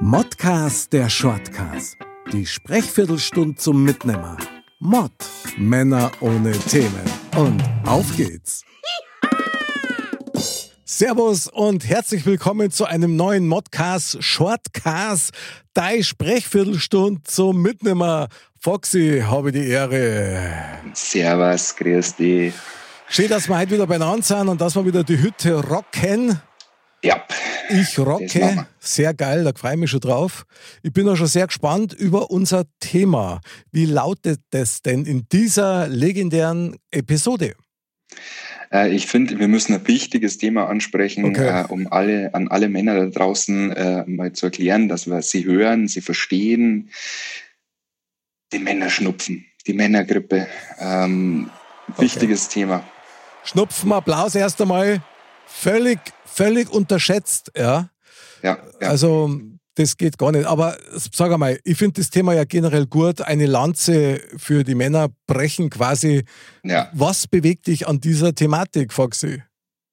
Modcast der Shortcast. Die Sprechviertelstunde zum Mitnehmer. Mod. Männer ohne Themen. Und auf geht's. Servus und herzlich willkommen zu einem neuen Modcast Shortcast. Deine Sprechviertelstunde zum Mitnehmer. Foxy, habe die Ehre. Servus, grüß dich. Schön, dass wir heute wieder beieinander sind und dass wir wieder die Hütte rocken. Ja. Ich rocke. Sehr geil, da freue ich mich schon drauf. Ich bin auch schon sehr gespannt über unser Thema. Wie lautet es denn in dieser legendären Episode? Äh, ich finde, wir müssen ein wichtiges Thema ansprechen, okay. äh, um alle, an alle Männer da draußen äh, mal zu erklären, dass wir sie hören, sie verstehen. Die Männerschnupfen, die Männergrippe. Ähm, wichtiges okay. Thema. Schnupfen, Applaus erst einmal. Völlig völlig unterschätzt, ja. Ja. ja. Also das geht gar nicht. Aber sag einmal, ich finde das Thema ja generell gut. Eine Lanze für die Männer brechen quasi. Ja. Was bewegt dich an dieser Thematik, Foxy?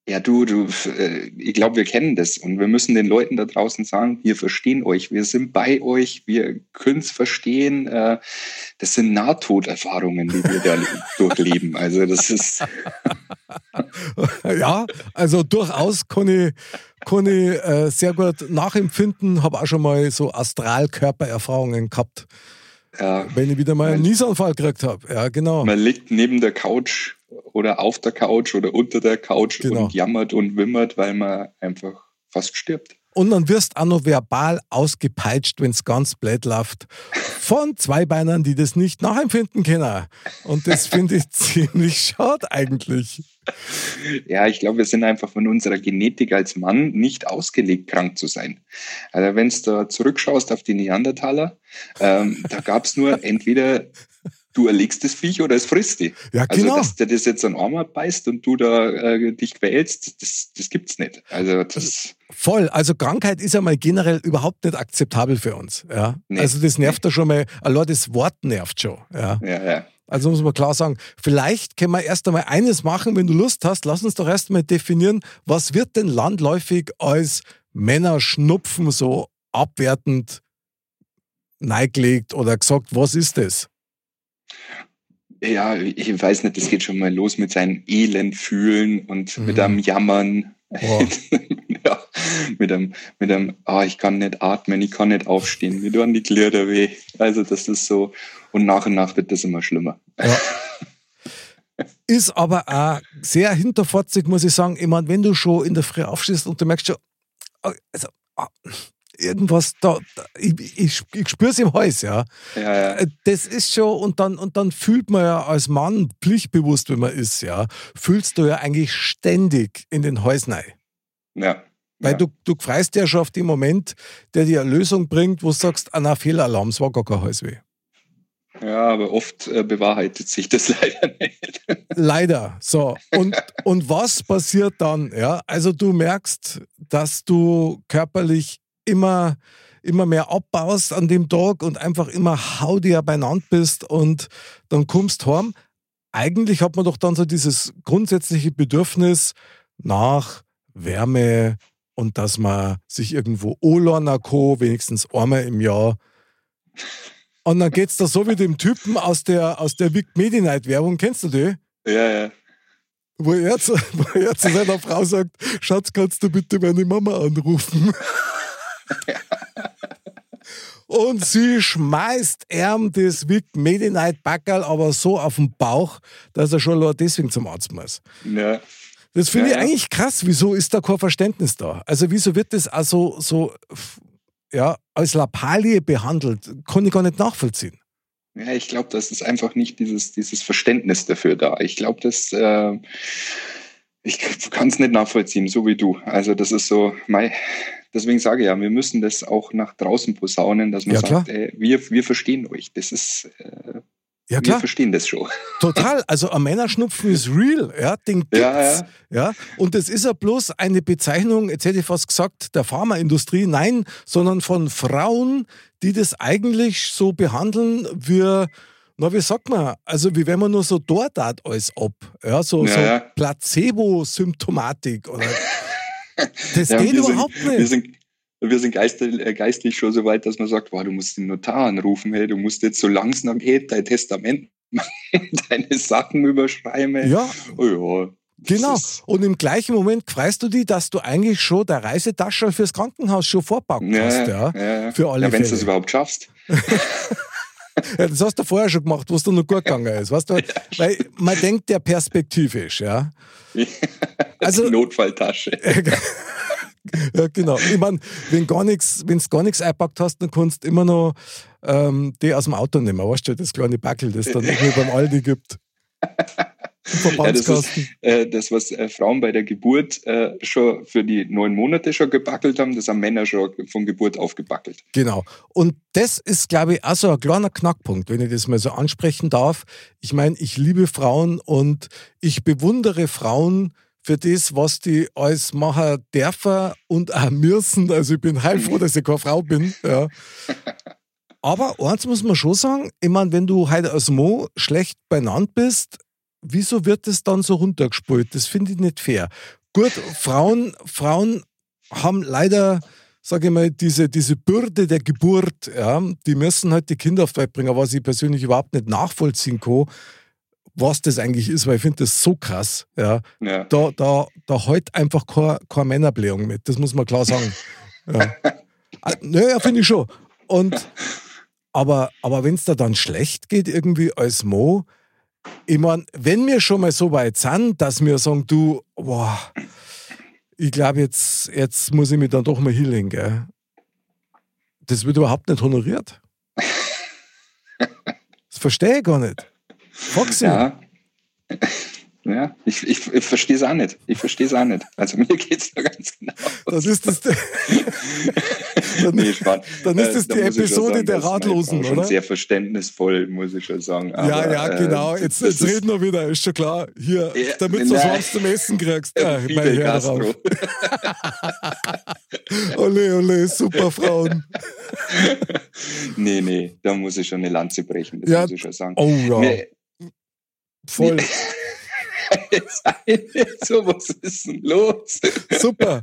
Ja, du, du, äh, ich glaube, wir kennen das und wir müssen den Leuten da draußen sagen, wir verstehen euch, wir sind bei euch, wir können es verstehen. Äh, das sind Nahtoderfahrungen, die wir da durchleben. Also das ist. ja, also durchaus kann ich, kann ich äh, sehr gut nachempfinden, habe auch schon mal so Astralkörpererfahrungen gehabt. Ja, wenn ich wieder mal einen Niesanfall gekriegt habe. Ja, genau. Man liegt neben der Couch oder auf der Couch oder unter der Couch genau. und jammert und wimmert, weil man einfach fast stirbt. Und dann wirst auch noch verbal ausgepeitscht, wenn es ganz blöd läuft, von Zweibeinern, die das nicht nachempfinden können. Und das finde ich ziemlich schade eigentlich. Ja, ich glaube, wir sind einfach von unserer Genetik als Mann nicht ausgelegt, krank zu sein. Also wenn du zurückschaust auf die Neandertaler, ähm, da gab es nur entweder du erlegst das Viech oder es frisst dich. Ja, also, genau. Also, dass der das jetzt an Arm beißt und du da äh, dich quälst, das, das gibt's nicht. Also, das. Voll. Also, Krankheit ist ja mal generell überhaupt nicht akzeptabel für uns. Ja. Nee. Also, das nervt ja schon mal, allein das Wort nervt schon. Ja. ja, ja. Also muss man klar sagen, vielleicht können wir erst einmal eines machen, wenn du Lust hast, lass uns doch erst einmal definieren, was wird denn landläufig als Männerschnupfen so abwertend neigelegt oder gesagt, was ist das? Ja, ich weiß nicht, das geht schon mal los mit seinem Elend fühlen und mhm. mit einem Jammern. ja, mit einem, mit einem, ah, ich kann nicht atmen, ich kann nicht aufstehen, mir tun die Glieder weh. Also das ist so, und nach und nach wird das immer schlimmer. Ja. Ist aber auch sehr hinterfotzig, muss ich sagen. Ich meine, wenn du schon in der Früh aufstehst und du merkst schon, also, ah, irgendwas da, ich, ich, ich spüre es im Hals, ja. ja, ja. Äh, das ist schon, und dann, und dann fühlt man ja als Mann pflichtbewusst, wenn man ist, ja, fühlst du ja eigentlich ständig in den Hals rein. Ja. Weil ja. du, du freust ja schon auf den Moment, der dir eine Lösung bringt, wo du sagst, ah, na, Fehlalarm, es war gar kein Halsweh. Ja, aber oft äh, bewahrheitet sich das leider nicht. leider. So. Und, und was passiert dann? Ja, also du merkst, dass du körperlich immer, immer mehr abbaust an dem Tag und einfach immer haudier beieinander bist und dann kommst du heim. Eigentlich hat man doch dann so dieses grundsätzliche Bedürfnis nach Wärme und dass man sich irgendwo Olorner Co. wenigstens einmal im Jahr und dann geht's da so wie dem Typen aus der, aus der Big Medi Night Werbung. Kennst du die? Ja, ja. Wo er, zu, wo er zu seiner Frau sagt, Schatz, kannst du bitte meine Mama anrufen? Und sie schmeißt ihm das Vic Medi Night Backerl aber so auf den Bauch, dass er schon nur deswegen zum Arzt muss. Ja. Das finde ja, ich eigentlich krass. Wieso ist da kein Verständnis da? Also, wieso wird das also so ja, als Lappalie behandelt, kann ich gar nicht nachvollziehen. Ja, ich glaube, das ist einfach nicht dieses, dieses Verständnis dafür da. Ich glaube, dass äh, ich kann es nicht nachvollziehen, so wie du. Also das ist so, mein, deswegen sage ich ja, wir müssen das auch nach draußen posaunen, dass man ja, sagt, ey, wir, wir verstehen euch. Das ist äh, ja, klar. Wir verstehen das schon. Total. Also ein Männerschnupfen ist real. Ja, den gibt's. Ja, ja. ja. Und das ist ja bloß eine Bezeichnung, jetzt hätte ich fast gesagt, der Pharmaindustrie. Nein, sondern von Frauen, die das eigentlich so behandeln wie, na, wie sagt man, also wie wenn man nur so dort alles ab. Ja, so, ja, so Placebo-Symptomatik oder. Das geht überhaupt sind, nicht. Wir sind, wir sind geistlich, äh, geistlich schon so weit, dass man sagt, wow, du musst den Notar anrufen, hey, du musst jetzt so langsam geht dein Testament deine Sachen überschreiben. Hey. Ja. Oh ja. Genau. Und im gleichen Moment freust du dich, dass du eigentlich schon der Reisetasche fürs Krankenhaus schon vorpackt ja, hast, ja. ja. Für alle ja, wenn du das überhaupt schaffst. Ja, das hast du vorher schon gemacht, wo es dann noch gut gegangen ist. Weißt du? Weil man denkt ja perspektivisch, ja. Also- Die Notfalltasche. Ja, genau. Ich meine, wenn gar nichts, wenn du gar nichts eingepackt hast, dann kannst du immer noch ähm, die aus dem Auto nehmen. Weißt du, das kleine Backel, das dann irgendwie beim Aldi gibt. Ja, das, ist, äh, das, was äh, Frauen bei der Geburt äh, schon für die neun Monate schon gebackelt haben, das haben Männer schon von Geburt auf gebackelt. Genau. Und das ist, glaube ich, auch so ein kleiner Knackpunkt, wenn ich das mal so ansprechen darf. Ich meine, ich liebe Frauen und ich bewundere Frauen für das, was die alles machen dürfen und auch müssen. Also ich bin heilfroh, dass ich keine Frau bin. Ja. Aber eins muss man schon sagen, ich meine, wenn du heute als Mo schlecht benannt bist, wieso wird das dann so runtergespult? Das finde ich nicht fair. Gut, Frauen, Frauen haben leider, sage ich mal, diese, diese Bürde der Geburt, ja, die müssen halt die Kinder auf die Welt bringen, was ich persönlich überhaupt nicht nachvollziehen kann, was das eigentlich ist, weil ich finde das so krass, ja. Ja. Da, da, da halt einfach keine, keine Männerblähung mit, das muss man klar sagen. Ja. Ah, Naja, finde ich schon. Und, aber aber wenn es da dann schlecht geht, irgendwie als Mo, ich meine, wenn wir schon mal so weit sind, dass wir sagen, du, boah, ich glaube, jetzt, jetzt muss ich mich dann doch mal hinlegen, gell? Das wird überhaupt nicht honoriert. Das verstehe ich gar nicht. Foxy. Ja. Ja, ich, ich, ich verstehe es auch nicht. Ich verstehe es auch nicht. Also mir geht es da ganz genau. Das ist das. dann, Nee, dann ist Äh, das da die Episode sagen, der meine Ratlosen, Frau schon oder? Sehr verständnisvoll, muss ich schon sagen. ja, Aber, ja, äh, genau. das- Jetzt, jetzt reden wir wieder, ist schon klar. Hier, Ja, damit du was zum Essen kriegst. Ja, Fidel mein Herr Castro. drauf. Ole, ole, super Frauen. nee, nee, da muss ich schon eine Lanze brechen, das Ja. muss ich schon sagen. Oh ja, Mir- voll. so, was ist denn los? Super.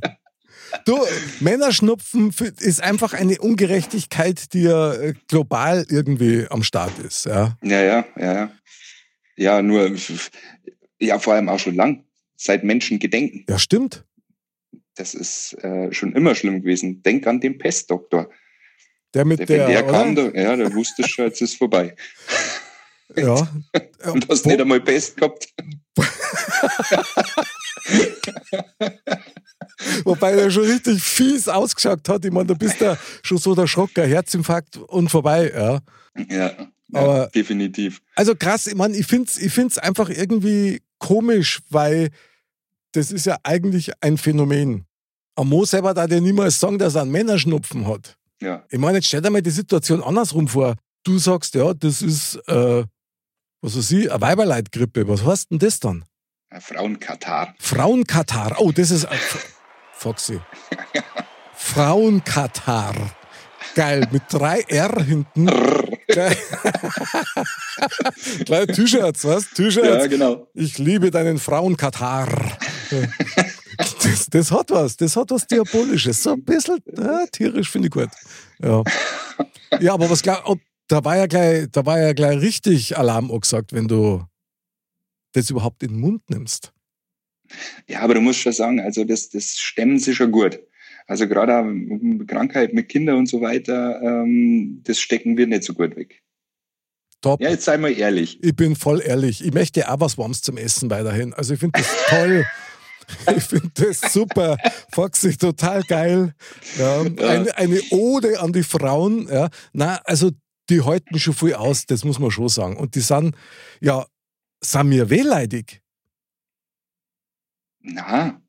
Du, Männerschnupfen ist einfach eine Ungerechtigkeit, die ja äh, global irgendwie am Start ist. Ja. Ja, ja, ja, ja. Ja, nur, ja, vor allem auch schon lang, seit Menschen gedenken. ja, stimmt. Das ist äh, schon immer schlimm gewesen. Denk an den Pestdoktor. Der mit Der, der, der kam, da, ja, der wusste schon, jetzt ist vorbei. ja. Und hast Wo- nicht einmal Pest gehabt. Wobei er schon richtig fies ausgeschaut hat. Ich meine, da bist du schon so der Schrocker, Herzinfarkt und vorbei. Ja. Ja, ja Aber- definitiv. Also krass, ich meine, ich finde es ich find's einfach irgendwie komisch, weil das ist ja eigentlich ein Phänomen. Am Mo selber darf ja niemals sagen, dass er einen Männerschnupfen hat. Ja, Ich meine, jetzt stell dir mal die Situation andersrum vor. Du sagst, ja, das ist, äh, was weiß ich, eine Weiberleitgrippe. Was heißt denn das dann? Frauenkatar. Frauenkatar. Oh, das ist. Foxy. Frauenkatar. Geil, mit drei R hinten. Geil. Gleich T-Shirts, was? Ja, T-Shirts. genau. Ich liebe deinen Frauenkatar. Das, das hat was, das hat was Diabolisches. So ein bisschen ja, tierisch finde ich gut. Ja, ja aber was glaub, ob, da war ja gleich, da war ja gleich richtig Alarm angesagt, wenn du das überhaupt in den Mund nimmst. Ja, aber du musst schon sagen, also das, das stemmen sie schon gut. Also gerade um Krankheit mit Kindern und so weiter, ähm, das stecken wir nicht so gut weg. Top. Ja, jetzt sei mal ehrlich. Ich bin voll ehrlich. Ich möchte auch was Warmes zum Essen weiterhin. Also ich finde das toll. Ich finde das super. Foxy, total geil. Ja, eine, eine Ode an die Frauen. Ja. Na, also die halten schon viel aus, das muss man schon sagen. Und die sind, ja, sind mir wehleidig. Na,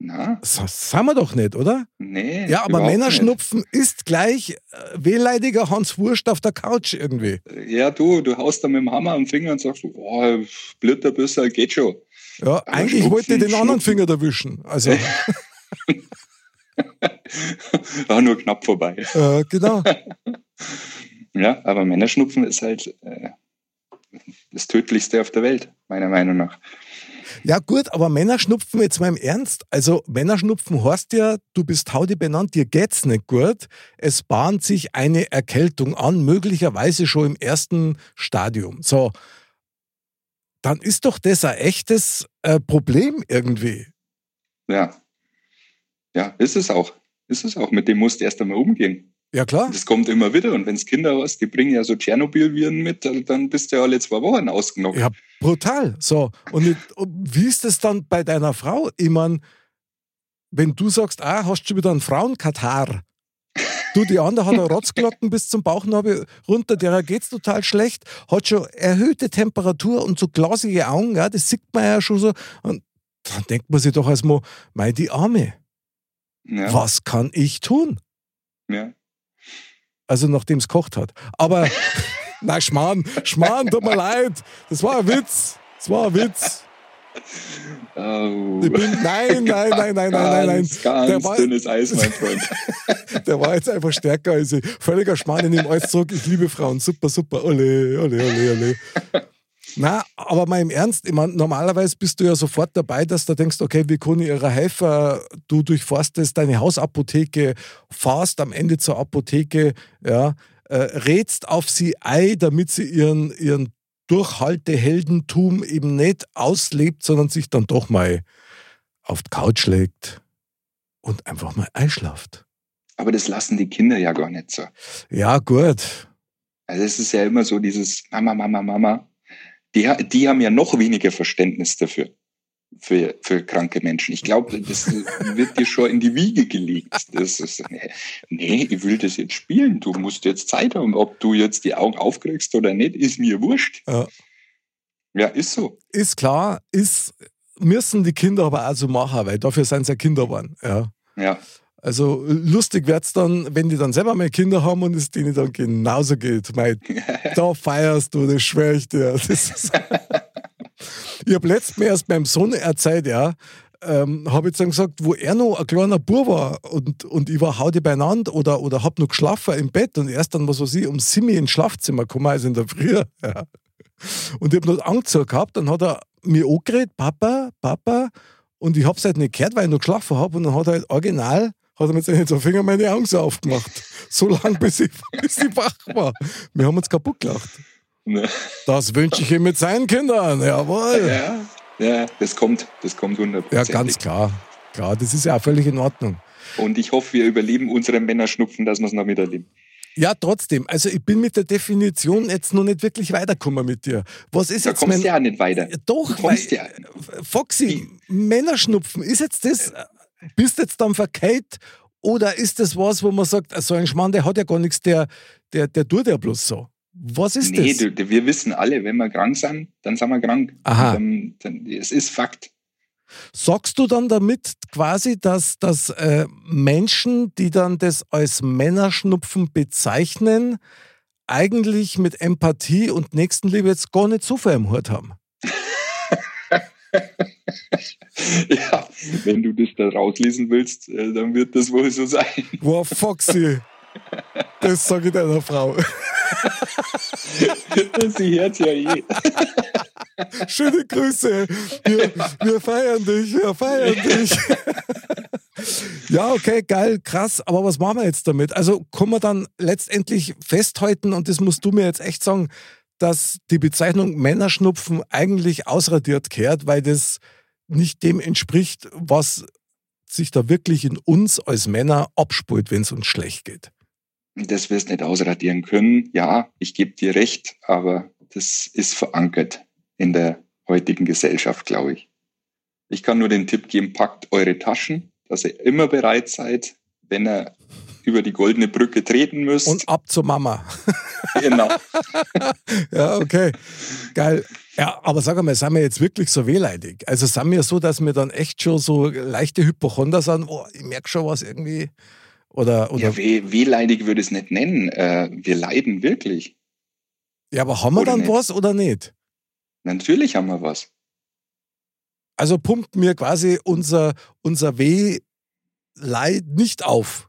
na, Das sind wir doch nicht, oder? nee. Ja, aber Männerschnupfen ist gleich äh, wehleidiger Hans Wurst auf der Couch irgendwie. nicht. Ja, du, du haust da mit dem Hammer am Finger und sagst, oh, blöder Büsser, geht schon. Ja, Aber eigentlich Schnupfen, wollte ich den anderen Schnupfen. Finger erwischen. Also, War nur knapp vorbei. äh, genau. Ja, aber Männerschnupfen ist halt äh, das tödlichste auf der Welt, meiner Meinung nach. Ja, gut, aber Männerschnupfen jetzt mal im Ernst. Also, Männerschnupfen heißt ja, du bist Haudi benannt, dir geht's nicht gut. Es bahnt sich eine Erkältung an, möglicherweise schon im ersten Stadium. So, dann ist doch das ein echtes äh, Problem irgendwie. Ja. Ja, ist es auch. Ist es auch. Mit dem musst du erst einmal umgehen. Ja, klar. Das kommt immer wieder. Und wenn es Kinder hast, die bringen ja so Tschernobyl-Viren mit, dann bist du ja alle zwei Wochen ausgenockt. Ja, brutal. So. Und wie ist es dann bei deiner Frau? Ich meine, wenn du sagst, ah, hast du schon wieder einen Frauenkatar? Du, die andere hat eine Rotzglocken bis zum Bauchnabel runter, der geht's total schlecht, hat schon erhöhte Temperatur und so glasige Augen, ja, das sieht man ja schon so. Und dann denkt man sich doch erstmal, mei, die Arme. Ja. Was kann ich tun? Ja. Also nachdem es kocht hat. Aber, na Schmarrn, Schmarrn, tut mir leid. Das war ein Witz. Das war ein Witz. Oh. Ich bin, nein, nein, nein, nein, nein, nein, nein. Ganz der war, dünnes Eis, mein Freund. der war jetzt einfach stärker als ich. Völliger Schmarrn in dem alles zurück. Ich liebe Frauen. Super, super. Ole, ole, ole, ole. Na, aber mal im Ernst, ich meine, normalerweise bist du ja sofort dabei, dass du denkst, okay, wie kann ich ihrer helfen? Du durchforstest deine Hausapotheke, fahrst am Ende zur Apotheke, ja, äh, rätst auf sie ein, damit sie ihren, ihren Durchhalteheldentum eben nicht auslebt, sondern sich dann doch mal auf die Couch legt und einfach mal einschlaft. Aber das lassen die Kinder ja gar nicht so. Ja, gut. Also es ist ja immer so dieses Mama, Mama, Mama die, die haben ja noch weniger Verständnis dafür, für, für kranke Menschen. Ich glaube, das wird dir schon in die Wiege gelegt. Das ist, nee, ich will das jetzt spielen. Du musst jetzt Zeit haben. Ob du jetzt die Augen aufkriegst oder nicht, ist mir wurscht. Ja, ja ist so. Ist klar, ist, müssen die Kinder aber auch so machen, weil dafür sind sie ja Kinder geworden. Ja. ja. Also lustig wird es dann, wenn die dann selber mal Kinder haben und es denen dann genauso geht. Mei, da feierst du, das schwöre ich dir. Ich habe letztens erst meinem Sohn erzählt, ja, ähm, habe ich dann gesagt, wo er noch ein kleiner Bub war und, und ich war hauti beieinander oder, oder habe noch geschlafen im Bett und erst dann, was weiß ich, um Simi ins Schlafzimmer gekommen, also in der Früh. Ja. Und ich habe noch Angst gehabt, dann hat er mir angeredet, Papa, Papa, und ich habe es halt nicht gehört, weil ich noch geschlafen habe und dann hat er halt original hat er mit seinen zwei Fingern meine Augen so aufgemacht. So lange, bis ich, bis ich wach war. Wir haben uns kaputt gelacht. Ne. Das wünsche ich ihm mit seinen Kindern. Jawohl. Ja, ja, das kommt. Das kommt 100%. Ja, ganz klar. Klar, das ist ja auch völlig in Ordnung. Und ich hoffe, wir überleben unsere Männerschnupfen, dass wir es noch miterleben. Ja, trotzdem. Also ich bin mit der Definition jetzt noch nicht wirklich weitergekommen mit dir. Was ist da jetzt kommst mein... ja nicht weiter. Doch, weil, ja. Foxy, Männerschnupfen, ist jetzt das bist jetzt dann verkehrt oder ist das was, wo man sagt, so ein Schmarrn, der hat ja gar nichts, der, der, der tut ja bloß so. Was ist nee, das? Nee, wir wissen alle, wenn wir krank sind, dann sind wir krank. Aha. Dann, dann, es ist Fakt. Sagst du dann damit quasi, dass, dass äh, Menschen, die dann das als Männerschnupfen bezeichnen, eigentlich mit Empathie und Nächstenliebe jetzt gar nicht so viel im Hut haben? ja, wenn du das da rauslesen willst, äh, dann wird das wohl so sein. Wow, Foxy. Das sage ich deiner Frau. Sie hört ja eh. Schöne Grüße. Wir, wir feiern dich, wir feiern dich. ja, okay, geil, krass. Aber was machen wir jetzt damit? Also können wir dann letztendlich festhalten, und das musst du mir jetzt echt sagen, dass die Bezeichnung Männerschnupfen eigentlich ausradiert kehrt, weil das nicht dem entspricht, was sich da wirklich in uns als Männer abspult, wenn es uns schlecht geht. Das wirst nicht ausradieren können. Ja, ich gebe dir recht, aber das ist verankert in der heutigen Gesellschaft, glaube ich. Ich kann nur den Tipp geben, packt eure Taschen, dass ihr immer bereit seid, wenn ihr über die goldene Brücke treten müsst. Und ab zur Mama. Genau. ja, okay. Geil. Ja, aber sag mal, sind wir jetzt wirklich so wehleidig? Also sind wir so, dass wir dann echt schon so leichte Hypochonder sind, oh, ich merke schon was irgendwie? Oder, oder? Ja, weh, wehleidig würde ich es nicht nennen. Äh, wir leiden wirklich. Ja, aber haben wir oder dann nicht? was oder nicht? Natürlich haben wir was. Also pumpt mir quasi unser, unser Wehleid nicht auf.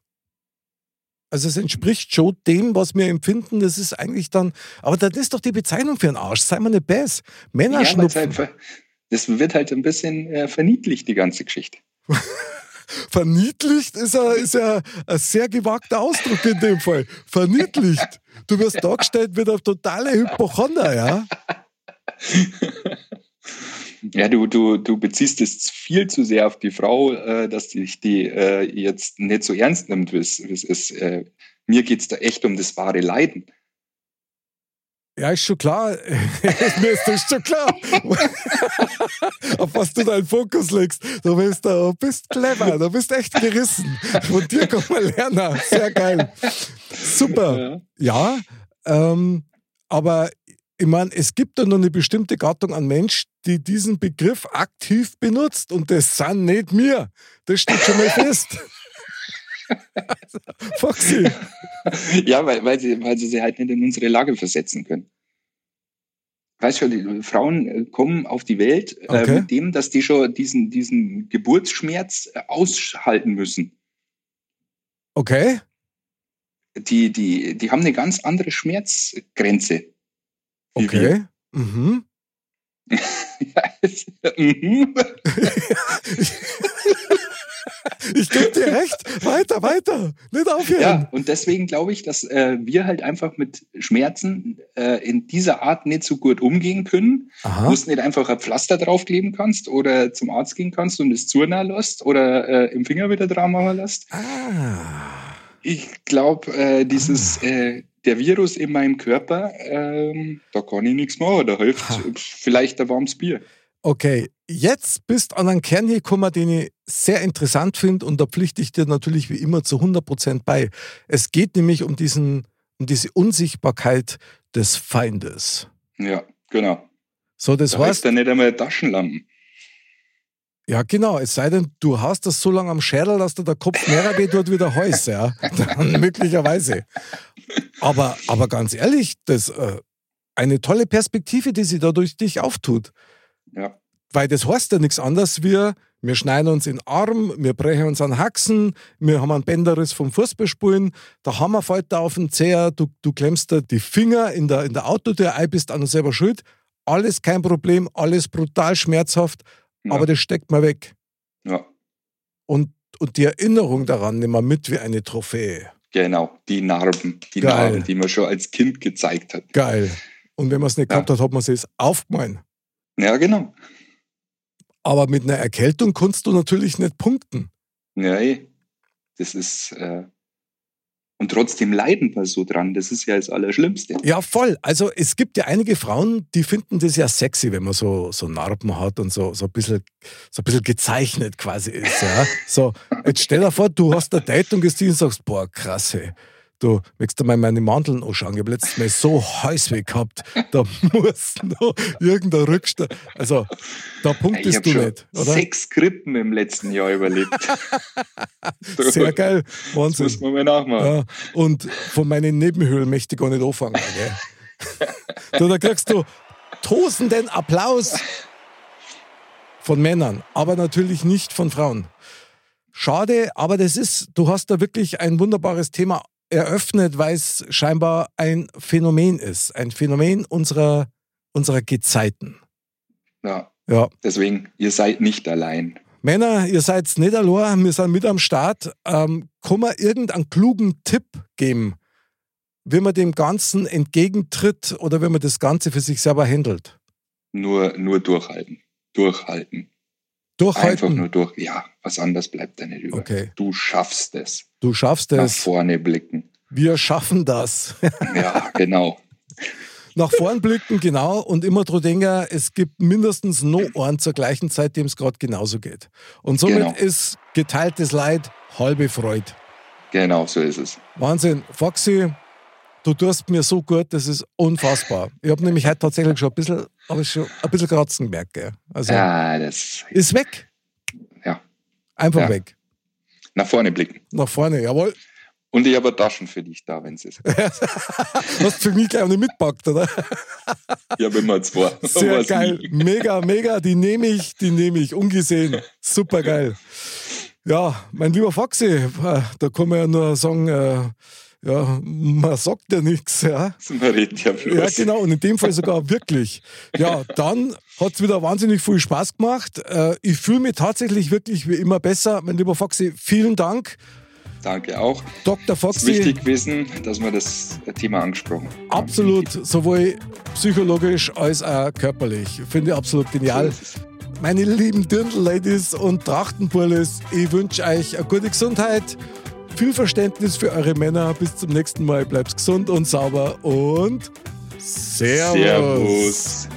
Also es entspricht schon dem, was wir empfinden. Das ist eigentlich dann, aber das ist doch die Bezeichnung für einen Arsch. Sei mal nicht besser. Männerschnupfen. Ja, das wird halt ein bisschen äh, verniedlicht, die ganze Geschichte. Verniedlicht ist ja, ist ja ein sehr gewagter Ausdruck in dem Fall. Verniedlicht. Du wirst dargestellt wie der totale Hypochonder, ja? Ja, du, du, du beziehst es viel zu sehr auf die Frau, äh, dass dich die äh, jetzt nicht so ernst nimmt, wie es ist. Äh, mir geht es da echt um das wahre Leiden. Ja, ist schon klar. Mir ist das schon klar. Auf was du deinen Fokus legst. Du bist, du bist clever, du bist echt gerissen. Von dir kann man lernen. Sehr geil. Super. Ja, ähm, aber ich meine, es gibt da noch eine bestimmte Gattung an Mensch, die diesen Begriff aktiv benutzt und das sind nicht mir. Das steht schon mal fest. Foxy. Ja, weil, weil, sie, weil sie sich halt nicht in unsere Lage versetzen können. Weißt du, die Frauen äh, kommen auf die Welt äh, okay. mit dem, dass die schon diesen, diesen Geburtsschmerz äh, aushalten müssen. Okay. Die, die, die haben eine ganz andere Schmerzgrenze. Okay. Mhm. ja, mhm. ich gebe dir recht. Weiter, weiter. Nicht aufhören. Ja, und deswegen glaube ich, dass äh, wir halt einfach mit Schmerzen äh, in dieser Art nicht so gut umgehen können. Aha. Du nicht einfach ein Pflaster draufkleben kannst oder zum Arzt gehen kannst und es zunahen lässt oder äh, im Finger wieder dran machen lässt. Ah. Ich glaube, äh, dieses, ah. Der Virus in meinem Körper, ähm, da kann ich nichts machen. Da hilft ha. vielleicht ein warmes Bier. Okay, jetzt bist an einen Kern gekommen, den ich sehr interessant finde und da pflichte ich dir natürlich wie immer zu 100% bei. Es geht nämlich um, diesen, um diese Unsichtbarkeit des Feindes. Ja, genau. So, das da heißt. heißt ja nicht einmal Taschenlampen. Ja, genau. Es sei denn, du hast das so lange am Schädel, dass dir der Kopf mehr weh tut wie der Hals, ja. Dann möglicherweise. Aber, aber ganz ehrlich, das äh, eine tolle Perspektive, die sich da durch dich auftut. Ja. Weil das heißt ja nichts anderes wie, wir schneiden uns in den Arm, wir brechen uns an Haxen, wir haben einen Bänderriss vom Fußballspulen, der Hammer fällt da auf den Zeher, du, du klemmst da die Finger in der, in der Autotür ein, bist an dir selber schuld. Alles kein Problem, alles brutal schmerzhaft, ja. aber das steckt mal weg. Ja. Und, und die Erinnerung daran nehmen wir mit wie eine Trophäe. Genau, die Narben, die Geil. Narben, die man schon als Kind gezeigt hat. Geil. Und wenn man es nicht ja. gehabt hat, hat man es aufgemalt. Ja, genau. Aber mit einer Erkältung kannst du natürlich nicht punkten. Ja, eh. das ist. Äh und trotzdem leiden wir so dran. Das ist ja das Allerschlimmste. Ja, voll. Also es gibt ja einige Frauen, die finden das ja sexy, wenn man so, so Narben hat und so, so, ein bisschen, so ein bisschen gezeichnet quasi ist. Ja? So, jetzt stell dir vor, du hast eine Date und gehst und sagst, boah, krasse du möchtest mal meine Mandeln anschauen. Ich habe letztes Mal so Heißweh gehabt, da muss noch irgendein Rückstand. Also, da punktest du nicht, oder? Sechs Krippen im letzten Jahr überlebt. Sehr geil, Wahnsinn. Das muss man mal nachmachen. Ja, und von meinen Nebenhöhlen möchte ich gar nicht anfangen. Gell? du, da kriegst du tosenden Applaus von Männern, aber natürlich nicht von Frauen. Schade, aber das ist, du hast da wirklich ein wunderbares Thema eröffnet, weil es scheinbar ein Phänomen ist. Ein Phänomen unserer, unserer Gezeiten. Ja. ja. Deswegen, ihr seid nicht allein. Männer, ihr seid nicht allein, wir sind mit am Start. Ähm, kann man irgendeinen klugen Tipp geben, wie man dem Ganzen entgegentritt oder wie man das Ganze für sich selber handelt? Nur, nur durchhalten. Durchhalten. Durchhalten. Einfach nur durch. Ja, was anderes bleibt da nicht über. Okay. Du schaffst es. Du schaffst es. Nach vorne blicken. Wir schaffen das. ja, genau. Nach vorn blicken, genau. Und immer dran denken, es gibt mindestens noch einen zur gleichen Zeit, dem es gerade genauso geht. Und somit genau. ist geteiltes Leid halbe Freude. Genau, so ist es. Wahnsinn. Foxy, du tust mir so gut, das ist unfassbar. Ich habe nämlich heute tatsächlich schon ein bisschen, aber schon ein bisschen Kratzen gemerkt. Gell? Also, ja, das ist weg. Ja. Einfach ja. weg. Nach vorne blicken. Nach vorne, jawohl. Und ich habe Taschen für dich da, wenn es ist. Hast du für mich gleich eine mitpackt, oder? ich habe immer zwei. Sehr geil. Nie. Mega, mega. Die nehme ich, die nehme ich. Ungesehen. Super geil. Ja, mein lieber Foxy, äh, da kann man ja nur sagen, äh, ja, man sagt ja nichts. Ja. Man redet ja bloß. Ja, genau, und in dem Fall sogar wirklich. Ja, dann hat es wieder wahnsinnig viel Spaß gemacht. Äh, ich fühle mich tatsächlich wirklich wie immer besser. Mein lieber Foxy, vielen Dank. Danke auch. Dr. Foxy. Es ist wichtig gewesen, dass wir das Thema angesprochen haben. Absolut, sowohl psychologisch als auch körperlich. Finde ich absolut genial. Meine lieben Dirndl-Ladies und Trachtenburles, ich wünsche euch eine gute Gesundheit, viel Verständnis für eure Männer. Bis zum nächsten Mal. Bleibt gesund und sauber und Servus. Servus.